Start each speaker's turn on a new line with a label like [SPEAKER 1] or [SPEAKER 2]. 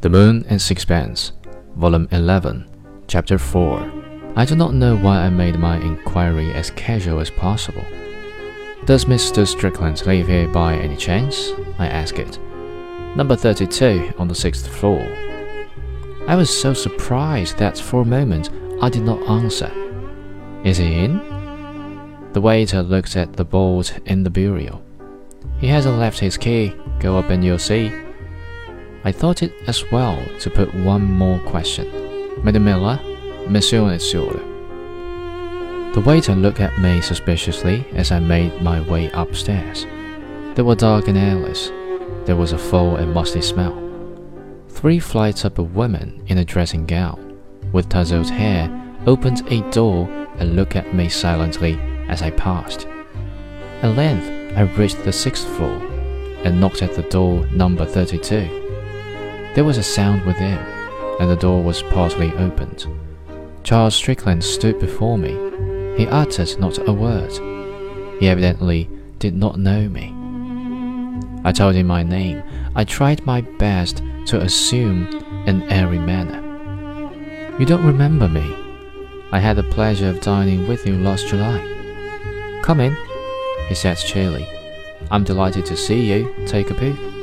[SPEAKER 1] The Moon and Sixpence, Volume 11, Chapter 4. I do not know why I made my inquiry as casual as possible. Does Mr. Strickland live here by any chance? I asked it. Number 32 on the sixth floor. I was so surprised that for a moment I did not answer. Is he in? The waiter looked at the board in the bureau. He hasn't left his key. Go up and you'll see. I thought it as well to put one more question. Madame Miller, Monsieur Monsieur. The waiter looked at me suspiciously as I made my way upstairs. They were dark and airless. There was a foul and musty smell. Three flights up a woman in a dressing gown, with tousled hair, opened a door and looked at me silently as I passed. At length, I reached the sixth floor and knocked at the door number 32. There was a sound within, and the door was partly opened. Charles Strickland stood before me. He uttered not a word. He evidently did not know me. I told him my name. I tried my best to assume an airy manner. You don't remember me? I had the pleasure of dining with you last July. Come in, he said cheerily. I'm delighted to see you. Take a peek.